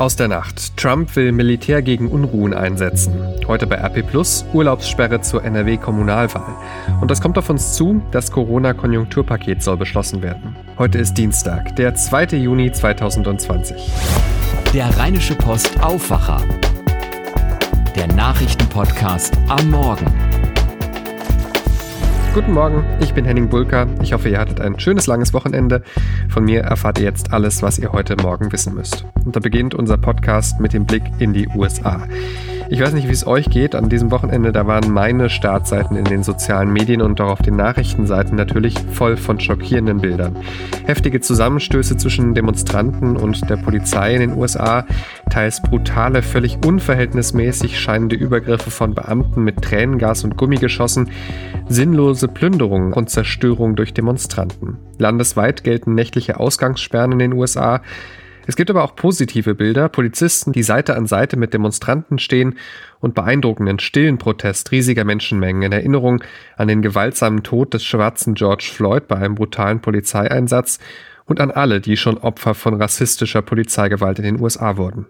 Aus der Nacht. Trump will Militär gegen Unruhen einsetzen. Heute bei RP Plus Urlaubssperre zur NRW-Kommunalwahl. Und das kommt auf uns zu, das Corona-Konjunkturpaket soll beschlossen werden. Heute ist Dienstag, der 2. Juni 2020. Der Rheinische Post Aufwacher. Der Nachrichtenpodcast am Morgen. Guten Morgen, ich bin Henning Bulka. Ich hoffe, ihr hattet ein schönes langes Wochenende. Von mir erfahrt ihr jetzt alles, was ihr heute Morgen wissen müsst. Und da beginnt unser Podcast mit dem Blick in die USA. Ich weiß nicht, wie es euch geht. An diesem Wochenende, da waren meine Startseiten in den sozialen Medien und auch auf den Nachrichtenseiten natürlich voll von schockierenden Bildern. Heftige Zusammenstöße zwischen Demonstranten und der Polizei in den USA, teils brutale, völlig unverhältnismäßig scheinende Übergriffe von Beamten mit Tränengas und Gummigeschossen, sinnlose Plünderungen und Zerstörung durch Demonstranten. Landesweit gelten nächtliche Ausgangssperren in den USA. Es gibt aber auch positive Bilder, Polizisten, die Seite an Seite mit Demonstranten stehen und beeindruckenden stillen Protest riesiger Menschenmengen in Erinnerung an den gewaltsamen Tod des schwarzen George Floyd bei einem brutalen Polizeieinsatz und an alle, die schon Opfer von rassistischer Polizeigewalt in den USA wurden.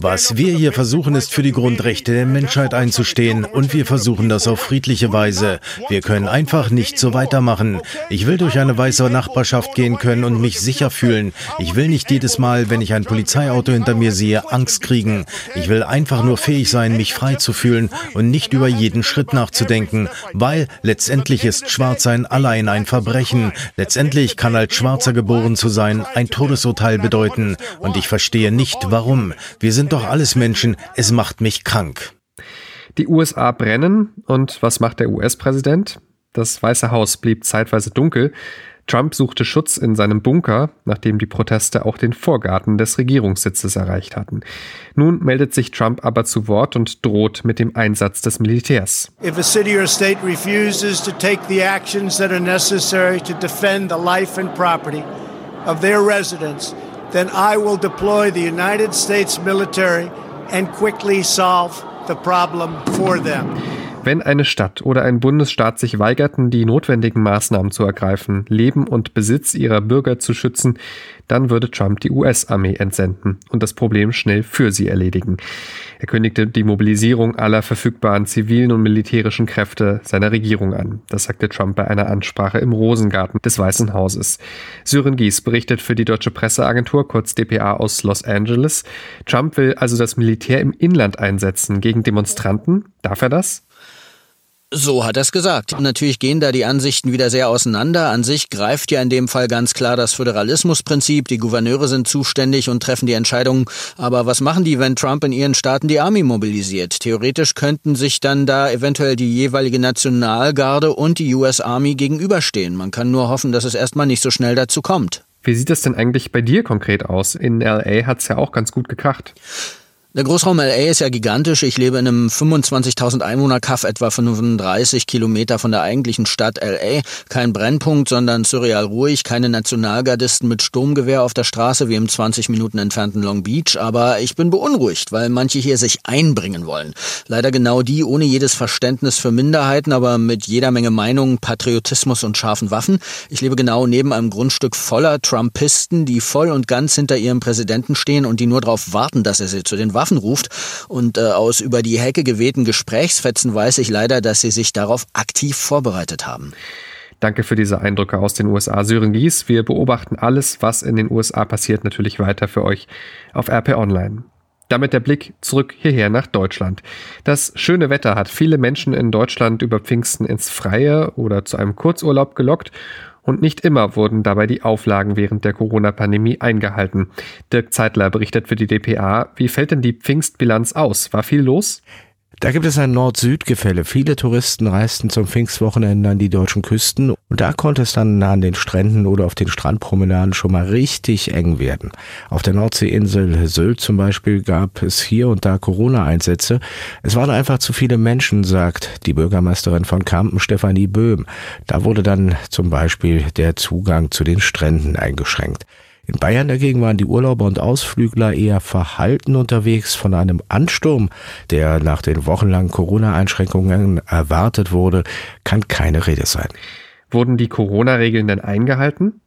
Was wir hier versuchen, ist für die Grundrechte der Menschheit einzustehen. und wir versuchen das auf friedliche Weise. Wir können einfach nicht so weitermachen. Ich will durch eine weiße Nachbarschaft gehen können und mich sicher fühlen. Ich will nicht jedes Mal, wenn ich ein Polizeiauto hinter mir sehe, Angst kriegen. Ich will einfach nur fähig sein, mich frei zu fühlen und nicht über jeden Schritt nachzudenken, weil letztendlich ist Schwarzsein allein ein Verbrechen. Letztendlich kann als Schwarzer geboren zu sein. ein Todesurteil bedeuten und ich verstehe nicht, warum. Wir sind doch alles Menschen. Es macht mich krank. Die USA brennen. Und was macht der US-Präsident? Das Weiße Haus blieb zeitweise dunkel. Trump suchte Schutz in seinem Bunker, nachdem die Proteste auch den Vorgarten des Regierungssitzes erreicht hatten. Nun meldet sich Trump aber zu Wort und droht mit dem Einsatz des Militärs. If a city or state refuses to take the actions that are necessary to defend the life and property of their residents, then I will deploy the United States military and quickly solve the problem for them. Wenn eine Stadt oder ein Bundesstaat sich weigerten, die notwendigen Maßnahmen zu ergreifen, Leben und Besitz ihrer Bürger zu schützen, dann würde Trump die US-Armee entsenden und das Problem schnell für sie erledigen. Er kündigte die Mobilisierung aller verfügbaren zivilen und militärischen Kräfte seiner Regierung an. Das sagte Trump bei einer Ansprache im Rosengarten des Weißen Hauses. Sören Gies berichtet für die deutsche Presseagentur, kurz dpa aus Los Angeles. Trump will also das Militär im Inland einsetzen gegen Demonstranten. Darf er das? So hat er es gesagt. Natürlich gehen da die Ansichten wieder sehr auseinander. An sich greift ja in dem Fall ganz klar das Föderalismusprinzip. Die Gouverneure sind zuständig und treffen die Entscheidungen. Aber was machen die, wenn Trump in ihren Staaten die Army mobilisiert? Theoretisch könnten sich dann da eventuell die jeweilige Nationalgarde und die US Army gegenüberstehen. Man kann nur hoffen, dass es erstmal nicht so schnell dazu kommt. Wie sieht es denn eigentlich bei dir konkret aus? In LA hat es ja auch ganz gut gekracht. Der Großraum LA ist ja gigantisch. Ich lebe in einem 25.000 Einwohner-Kaff, etwa 35 Kilometer von der eigentlichen Stadt LA. Kein Brennpunkt, sondern surreal ruhig. Keine Nationalgardisten mit Sturmgewehr auf der Straße wie im 20 Minuten entfernten Long Beach. Aber ich bin beunruhigt, weil manche hier sich einbringen wollen. Leider genau die ohne jedes Verständnis für Minderheiten, aber mit jeder Menge Meinungen, Patriotismus und scharfen Waffen. Ich lebe genau neben einem Grundstück voller Trumpisten, die voll und ganz hinter ihrem Präsidenten stehen und die nur darauf warten, dass er sie zu den Waffen ruft. Und äh, aus über die Hecke gewehten Gesprächsfetzen weiß ich leider, dass sie sich darauf aktiv vorbereitet haben. Danke für diese Eindrücke aus den USA. Sören Gies, wir beobachten alles, was in den USA passiert, natürlich weiter für euch auf RP Online. Damit der Blick zurück hierher nach Deutschland. Das schöne Wetter hat viele Menschen in Deutschland über Pfingsten ins Freie oder zu einem Kurzurlaub gelockt und nicht immer wurden dabei die Auflagen während der Corona-Pandemie eingehalten. Dirk Zeitler berichtet für die dpa. Wie fällt denn die Pfingstbilanz aus? War viel los? Da gibt es ein Nord-Süd-Gefälle. Viele Touristen reisten zum Pfingstwochenende an die deutschen Küsten und da konnte es dann an den Stränden oder auf den Strandpromenaden schon mal richtig eng werden. Auf der Nordseeinsel Sylt zum Beispiel gab es hier und da Corona-Einsätze. Es waren einfach zu viele Menschen, sagt die Bürgermeisterin von Kampen, Stefanie Böhm. Da wurde dann zum Beispiel der Zugang zu den Stränden eingeschränkt. In Bayern dagegen waren die Urlauber und Ausflügler eher verhalten unterwegs. Von einem Ansturm, der nach den wochenlangen Corona-Einschränkungen erwartet wurde, kann keine Rede sein. Wurden die Corona-Regeln denn eingehalten?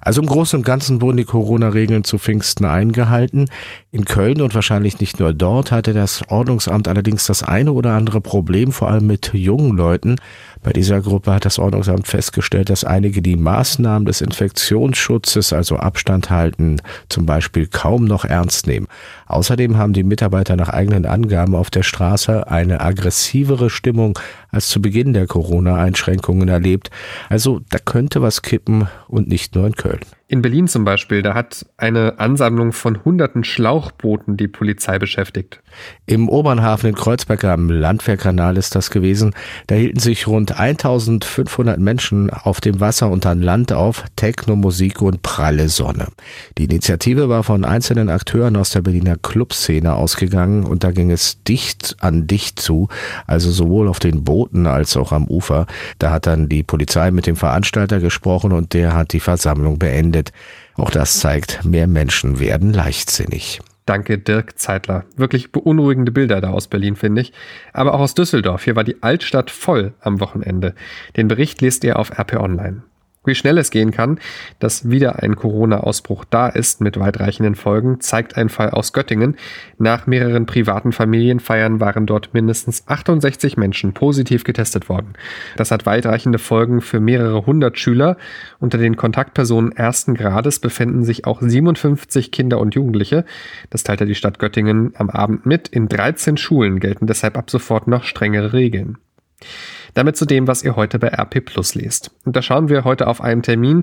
Also im Großen und Ganzen wurden die Corona-Regeln zu Pfingsten eingehalten. In Köln und wahrscheinlich nicht nur dort hatte das Ordnungsamt allerdings das eine oder andere Problem, vor allem mit jungen Leuten. Bei dieser Gruppe hat das Ordnungsamt festgestellt, dass einige die Maßnahmen des Infektionsschutzes, also Abstand halten, zum Beispiel kaum noch ernst nehmen. Außerdem haben die Mitarbeiter nach eigenen Angaben auf der Straße eine aggressivere Stimmung als zu Beginn der Corona-Einschränkungen erlebt. Also da könnte was kippen und nicht nur in Köln. In Berlin zum Beispiel, da hat eine Ansammlung von hunderten Schlauchbooten die Polizei beschäftigt. Im Obernhafen in Kreuzberg am Landwehrkanal ist das gewesen. Da hielten sich rund 1500 Menschen auf dem Wasser und an Land auf, Techno, Musik und pralle Sonne. Die Initiative war von einzelnen Akteuren aus der Berliner Clubszene ausgegangen und da ging es dicht an dicht zu, also sowohl auf den Booten als auch am Ufer. Da hat dann die Polizei mit dem Veranstalter gesprochen und der hat die Versammlung beendet findet. Auch das zeigt, mehr Menschen werden leichtsinnig. Danke, Dirk Zeitler. Wirklich beunruhigende Bilder da aus Berlin, finde ich. Aber auch aus Düsseldorf. Hier war die Altstadt voll am Wochenende. Den Bericht lest ihr auf RP Online wie schnell es gehen kann, dass wieder ein Corona-Ausbruch da ist mit weitreichenden Folgen, zeigt ein Fall aus Göttingen. Nach mehreren privaten Familienfeiern waren dort mindestens 68 Menschen positiv getestet worden. Das hat weitreichende Folgen für mehrere hundert Schüler. Unter den Kontaktpersonen ersten Grades befinden sich auch 57 Kinder und Jugendliche. Das teilte die Stadt Göttingen am Abend mit. In 13 Schulen gelten deshalb ab sofort noch strengere Regeln. Damit zu dem, was ihr heute bei RP Plus lest. Und da schauen wir heute auf einen Termin,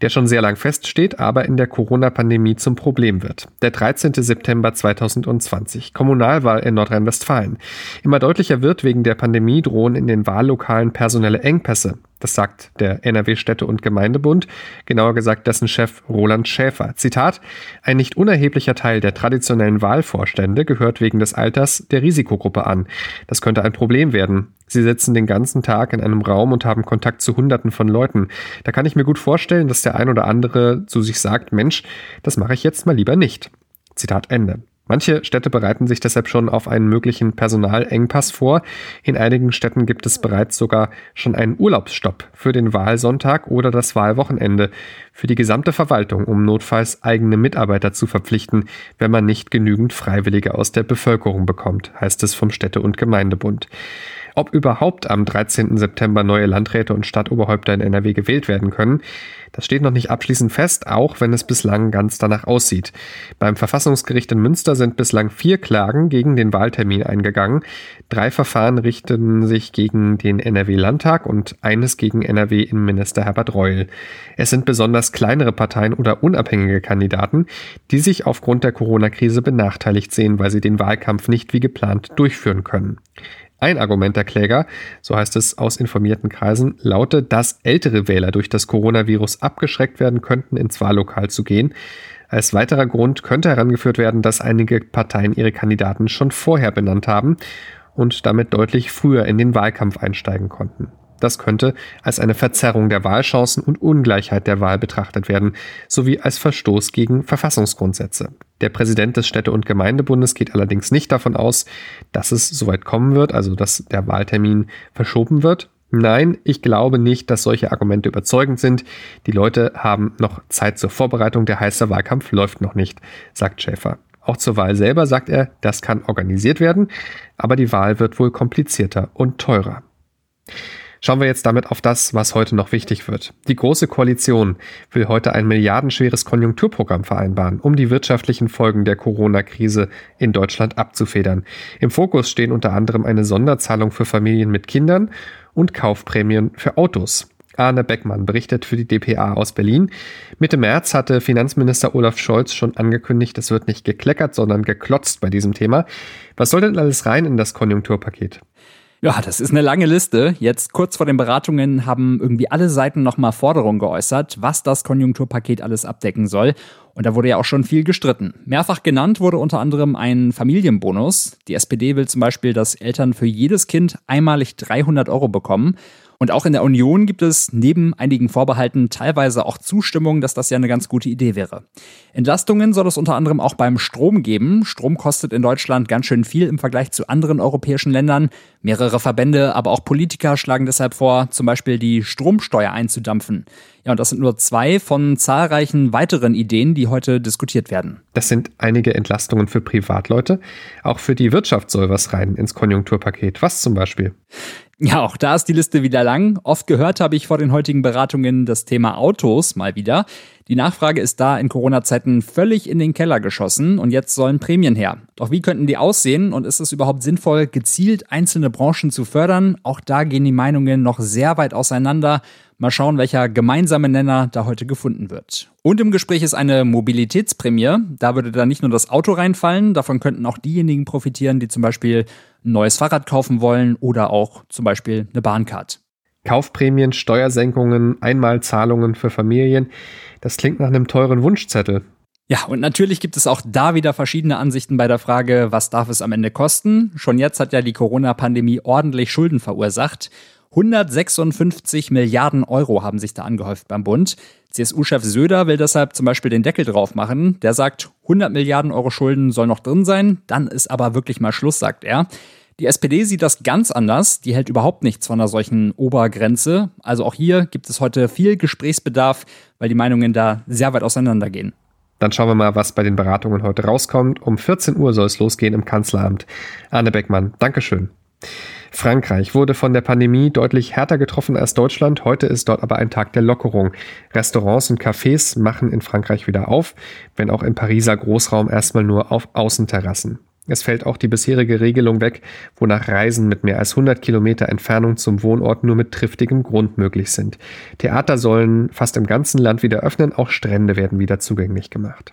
der schon sehr lang feststeht, aber in der Corona-Pandemie zum Problem wird. Der 13. September 2020, Kommunalwahl in Nordrhein-Westfalen. Immer deutlicher wird, wegen der Pandemie drohen in den Wahllokalen personelle Engpässe. Das sagt der NRW Städte- und Gemeindebund, genauer gesagt dessen Chef Roland Schäfer. Zitat, ein nicht unerheblicher Teil der traditionellen Wahlvorstände gehört wegen des Alters der Risikogruppe an. Das könnte ein Problem werden. Sie sitzen den ganzen Tag in einem Raum und haben Kontakt zu Hunderten von Leuten. Da kann ich mir gut vorstellen, dass der ein oder andere zu sich sagt, Mensch, das mache ich jetzt mal lieber nicht. Zitat Ende. Manche Städte bereiten sich deshalb schon auf einen möglichen Personalengpass vor. In einigen Städten gibt es bereits sogar schon einen Urlaubsstopp für den Wahlsonntag oder das Wahlwochenende für die gesamte Verwaltung, um notfalls eigene Mitarbeiter zu verpflichten, wenn man nicht genügend Freiwillige aus der Bevölkerung bekommt, heißt es vom Städte- und Gemeindebund. Ob überhaupt am 13. September neue Landräte und Stadtoberhäupter in NRW gewählt werden können, das steht noch nicht abschließend fest, auch wenn es bislang ganz danach aussieht. Beim Verfassungsgericht in Münster sind bislang vier Klagen gegen den Wahltermin eingegangen. Drei Verfahren richten sich gegen den NRW-Landtag und eines gegen NRW-Innenminister Herbert Reul. Es sind besonders kleinere Parteien oder unabhängige Kandidaten, die sich aufgrund der Corona-Krise benachteiligt sehen, weil sie den Wahlkampf nicht wie geplant durchführen können. Ein Argument der Kläger, so heißt es aus informierten Kreisen, lautet, dass ältere Wähler durch das Coronavirus abgeschreckt werden könnten, ins Wahllokal zu gehen. Als weiterer Grund könnte herangeführt werden, dass einige Parteien ihre Kandidaten schon vorher benannt haben und damit deutlich früher in den Wahlkampf einsteigen konnten. Das könnte als eine Verzerrung der Wahlchancen und Ungleichheit der Wahl betrachtet werden, sowie als Verstoß gegen Verfassungsgrundsätze. Der Präsident des Städte- und Gemeindebundes geht allerdings nicht davon aus, dass es soweit kommen wird, also dass der Wahltermin verschoben wird. Nein, ich glaube nicht, dass solche Argumente überzeugend sind. Die Leute haben noch Zeit zur Vorbereitung, der heiße Wahlkampf läuft noch nicht, sagt Schäfer. Auch zur Wahl selber sagt er, das kann organisiert werden, aber die Wahl wird wohl komplizierter und teurer. Schauen wir jetzt damit auf das, was heute noch wichtig wird. Die Große Koalition will heute ein milliardenschweres Konjunkturprogramm vereinbaren, um die wirtschaftlichen Folgen der Corona-Krise in Deutschland abzufedern. Im Fokus stehen unter anderem eine Sonderzahlung für Familien mit Kindern und Kaufprämien für Autos. Arne Beckmann berichtet für die dpa aus Berlin. Mitte März hatte Finanzminister Olaf Scholz schon angekündigt, es wird nicht gekleckert, sondern geklotzt bei diesem Thema. Was soll denn alles rein in das Konjunkturpaket? Ja, das ist eine lange Liste. Jetzt kurz vor den Beratungen haben irgendwie alle Seiten nochmal Forderungen geäußert, was das Konjunkturpaket alles abdecken soll. Und da wurde ja auch schon viel gestritten. Mehrfach genannt wurde unter anderem ein Familienbonus. Die SPD will zum Beispiel, dass Eltern für jedes Kind einmalig 300 Euro bekommen. Und auch in der Union gibt es neben einigen Vorbehalten teilweise auch Zustimmung, dass das ja eine ganz gute Idee wäre. Entlastungen soll es unter anderem auch beim Strom geben. Strom kostet in Deutschland ganz schön viel im Vergleich zu anderen europäischen Ländern. Mehrere Verbände, aber auch Politiker schlagen deshalb vor, zum Beispiel die Stromsteuer einzudampfen. Ja, und das sind nur zwei von zahlreichen weiteren Ideen, die heute diskutiert werden. Das sind einige Entlastungen für Privatleute. Auch für die Wirtschaft soll was rein ins Konjunkturpaket. Was zum Beispiel? Ja, auch da ist die Liste wieder lang. Oft gehört habe ich vor den heutigen Beratungen das Thema Autos mal wieder. Die Nachfrage ist da in Corona-Zeiten völlig in den Keller geschossen und jetzt sollen Prämien her. Doch wie könnten die aussehen und ist es überhaupt sinnvoll, gezielt einzelne Branchen zu fördern? Auch da gehen die Meinungen noch sehr weit auseinander. Mal schauen, welcher gemeinsame Nenner da heute gefunden wird. Und im Gespräch ist eine Mobilitätsprämie. Da würde dann nicht nur das Auto reinfallen, davon könnten auch diejenigen profitieren, die zum Beispiel ein neues Fahrrad kaufen wollen oder auch zum Beispiel eine Bahncard. Kaufprämien, Steuersenkungen, Einmalzahlungen für Familien. Das klingt nach einem teuren Wunschzettel. Ja, und natürlich gibt es auch da wieder verschiedene Ansichten bei der Frage, was darf es am Ende kosten? Schon jetzt hat ja die Corona-Pandemie ordentlich Schulden verursacht. 156 Milliarden Euro haben sich da angehäuft beim Bund. CSU-Chef Söder will deshalb zum Beispiel den Deckel drauf machen. Der sagt, 100 Milliarden Euro Schulden soll noch drin sein, dann ist aber wirklich mal Schluss, sagt er. Die SPD sieht das ganz anders. Die hält überhaupt nichts von einer solchen Obergrenze. Also auch hier gibt es heute viel Gesprächsbedarf, weil die Meinungen da sehr weit auseinandergehen. Dann schauen wir mal, was bei den Beratungen heute rauskommt. Um 14 Uhr soll es losgehen im Kanzleramt. Arne Beckmann, Dankeschön. Frankreich wurde von der Pandemie deutlich härter getroffen als Deutschland. Heute ist dort aber ein Tag der Lockerung. Restaurants und Cafés machen in Frankreich wieder auf, wenn auch im Pariser Großraum erstmal nur auf Außenterrassen. Es fällt auch die bisherige Regelung weg, wonach Reisen mit mehr als 100 Kilometer Entfernung zum Wohnort nur mit triftigem Grund möglich sind. Theater sollen fast im ganzen Land wieder öffnen, auch Strände werden wieder zugänglich gemacht.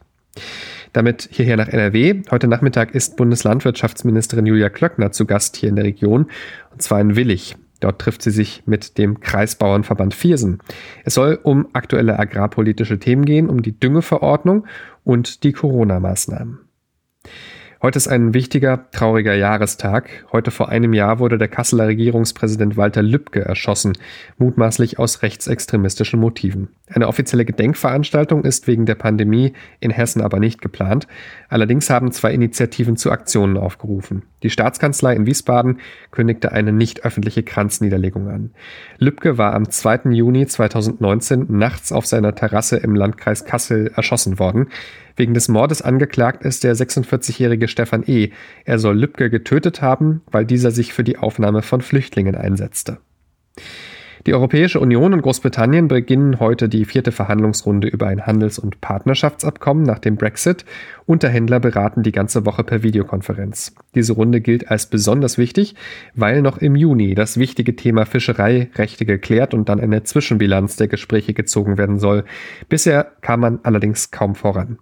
Damit hierher nach NRW. Heute Nachmittag ist Bundeslandwirtschaftsministerin Julia Klöckner zu Gast hier in der Region, und zwar in Willig. Dort trifft sie sich mit dem Kreisbauernverband Viersen. Es soll um aktuelle agrarpolitische Themen gehen, um die Düngeverordnung und die Corona-Maßnahmen. Heute ist ein wichtiger, trauriger Jahrestag. Heute vor einem Jahr wurde der Kasseler Regierungspräsident Walter Lübcke erschossen, mutmaßlich aus rechtsextremistischen Motiven. Eine offizielle Gedenkveranstaltung ist wegen der Pandemie in Hessen aber nicht geplant. Allerdings haben zwei Initiativen zu Aktionen aufgerufen. Die Staatskanzlei in Wiesbaden kündigte eine nicht öffentliche Kranzniederlegung an. Lübcke war am 2. Juni 2019 nachts auf seiner Terrasse im Landkreis Kassel erschossen worden. Wegen des Mordes angeklagt ist der 46-jährige Stefan E. Er soll Lübcke getötet haben, weil dieser sich für die Aufnahme von Flüchtlingen einsetzte. Die Europäische Union und Großbritannien beginnen heute die vierte Verhandlungsrunde über ein Handels- und Partnerschaftsabkommen nach dem Brexit. Unterhändler beraten die ganze Woche per Videokonferenz. Diese Runde gilt als besonders wichtig, weil noch im Juni das wichtige Thema Fischereirechte geklärt und dann eine Zwischenbilanz der Gespräche gezogen werden soll. Bisher kam man allerdings kaum voran.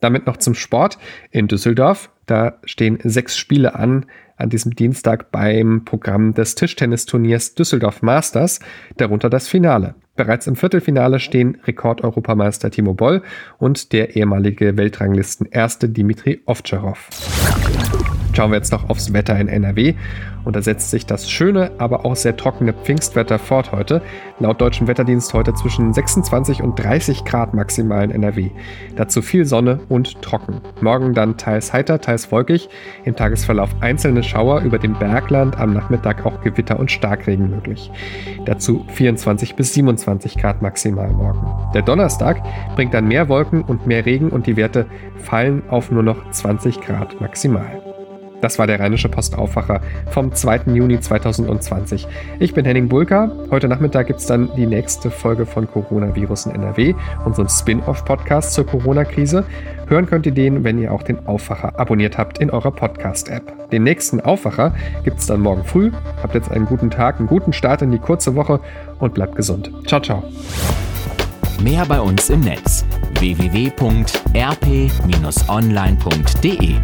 Damit noch zum Sport in Düsseldorf. Da stehen sechs Spiele an an diesem Dienstag beim Programm des Tischtennisturniers Düsseldorf Masters, darunter das Finale. Bereits im Viertelfinale stehen Rekordeuropameister Timo Boll und der ehemalige Weltranglisten Erste Dimitri Ovtcharov. Schauen wir jetzt noch aufs Wetter in NRW. Und da setzt sich das schöne, aber auch sehr trockene Pfingstwetter fort heute. Laut deutschem Wetterdienst heute zwischen 26 und 30 Grad maximal in NRW. Dazu viel Sonne und trocken. Morgen dann teils heiter, teils wolkig. Im Tagesverlauf einzelne Schauer über dem Bergland, am Nachmittag auch Gewitter und Starkregen möglich. Dazu 24 bis 27 Grad maximal morgen. Der Donnerstag bringt dann mehr Wolken und mehr Regen und die Werte fallen auf nur noch 20 Grad maximal. Das war der Rheinische Postaufwacher vom 2. Juni 2020. Ich bin Henning Bulka. Heute Nachmittag gibt es dann die nächste Folge von Coronavirus in NRW, unseren Spin-off-Podcast zur Corona-Krise. Hören könnt ihr den, wenn ihr auch den Aufwacher abonniert habt in eurer Podcast-App. Den nächsten Aufwacher gibt es dann morgen früh. Habt jetzt einen guten Tag, einen guten Start in die kurze Woche und bleibt gesund. Ciao, ciao. Mehr bei uns im Netz www.rp-online.de